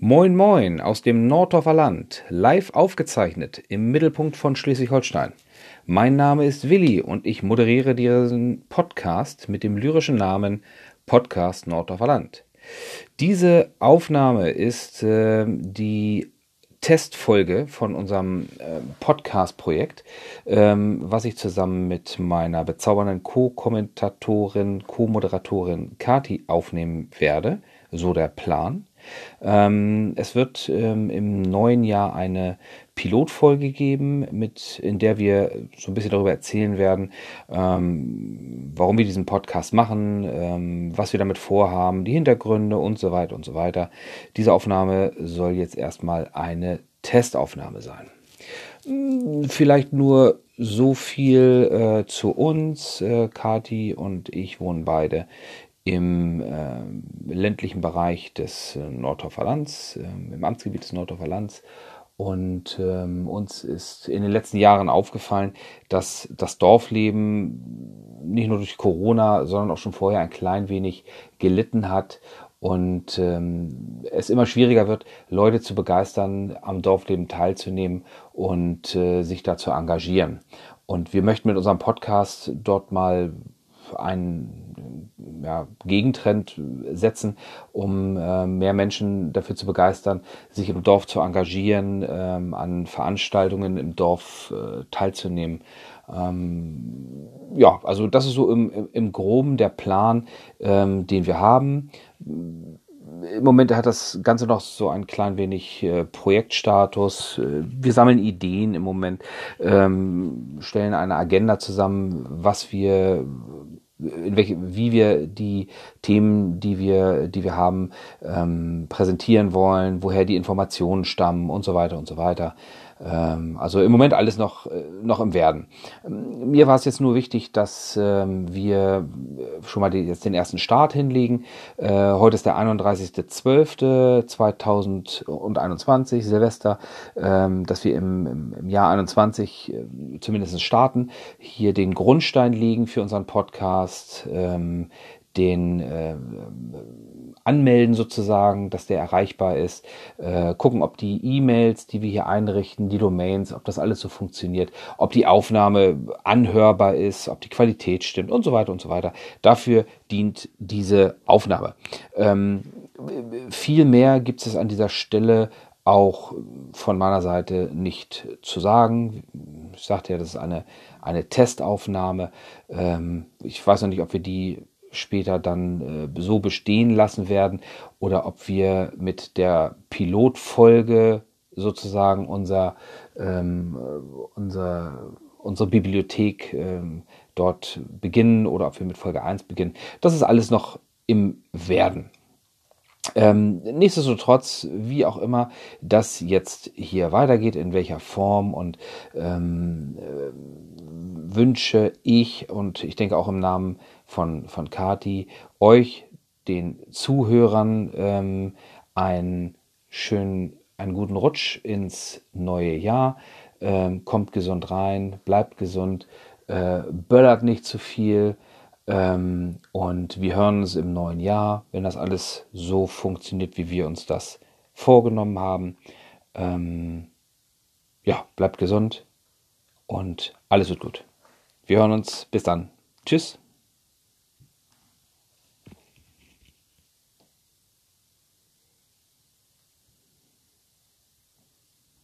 Moin Moin aus dem Nordorfer Land, live aufgezeichnet im Mittelpunkt von Schleswig-Holstein. Mein Name ist Willi und ich moderiere diesen Podcast mit dem lyrischen Namen Podcast Nordorfer Land. Diese Aufnahme ist äh, die Testfolge von unserem äh, Podcast-Projekt, ähm, was ich zusammen mit meiner bezaubernden Co-Kommentatorin, Co-Moderatorin Kati aufnehmen werde. So der Plan. Ähm, es wird ähm, im neuen Jahr eine Pilotfolge geben, mit, in der wir so ein bisschen darüber erzählen werden, ähm, warum wir diesen Podcast machen, ähm, was wir damit vorhaben, die Hintergründe und so weiter und so weiter. Diese Aufnahme soll jetzt erstmal eine Testaufnahme sein. Hm, vielleicht nur so viel äh, zu uns. Äh, Kati und ich wohnen beide im äh, ländlichen Bereich des äh, Nordorfer Lands, äh, im Amtsgebiet des Nordorfer Lands. Und ähm, uns ist in den letzten Jahren aufgefallen, dass das Dorfleben nicht nur durch Corona, sondern auch schon vorher ein klein wenig gelitten hat und ähm, es immer schwieriger wird, Leute zu begeistern, am Dorfleben teilzunehmen und äh, sich da zu engagieren. Und wir möchten mit unserem Podcast dort mal einen ja, Gegentrend setzen, um äh, mehr Menschen dafür zu begeistern, sich im Dorf zu engagieren, ähm, an Veranstaltungen im Dorf äh, teilzunehmen. Ähm, ja, also das ist so im, im Groben der Plan, ähm, den wir haben im Moment hat das Ganze noch so ein klein wenig äh, Projektstatus. Äh, wir sammeln Ideen im Moment, ähm, stellen eine Agenda zusammen, was wir in welche, wie wir die Themen, die wir, die wir haben, ähm, präsentieren wollen, woher die Informationen stammen und so weiter und so weiter. Ähm, also im Moment alles noch, äh, noch im Werden. Ähm, mir war es jetzt nur wichtig, dass ähm, wir äh, schon mal die, jetzt den ersten Start hinlegen. Äh, heute ist der 31.12.2021, Silvester, dass wir im, im, Jahr 21 äh, zumindest starten, hier den Grundstein legen für unseren Podcast, den äh, anmelden sozusagen, dass der erreichbar ist, äh, gucken, ob die E-Mails, die wir hier einrichten, die Domains, ob das alles so funktioniert, ob die Aufnahme anhörbar ist, ob die Qualität stimmt und so weiter und so weiter. Dafür dient diese Aufnahme. Ähm, viel mehr gibt es an dieser Stelle auch von meiner Seite nicht zu sagen. Ich sagte ja, das ist eine, eine Testaufnahme. Ähm, ich weiß noch nicht, ob wir die später dann äh, so bestehen lassen werden oder ob wir mit der Pilotfolge sozusagen unser, ähm, unser, unsere Bibliothek ähm, dort beginnen oder ob wir mit Folge 1 beginnen. Das ist alles noch im Werden. Ähm, nichtsdestotrotz, wie auch immer, das jetzt hier weitergeht, in welcher Form und ähm, äh, wünsche ich und ich denke auch im Namen von, von Kati, euch, den Zuhörern, ähm, einen schönen, einen guten Rutsch ins neue Jahr. Ähm, kommt gesund rein, bleibt gesund, äh, böllert nicht zu viel. Ähm, und wir hören uns im neuen Jahr, wenn das alles so funktioniert, wie wir uns das vorgenommen haben. Ähm, ja, bleibt gesund und alles wird gut. Wir hören uns. Bis dann. Tschüss.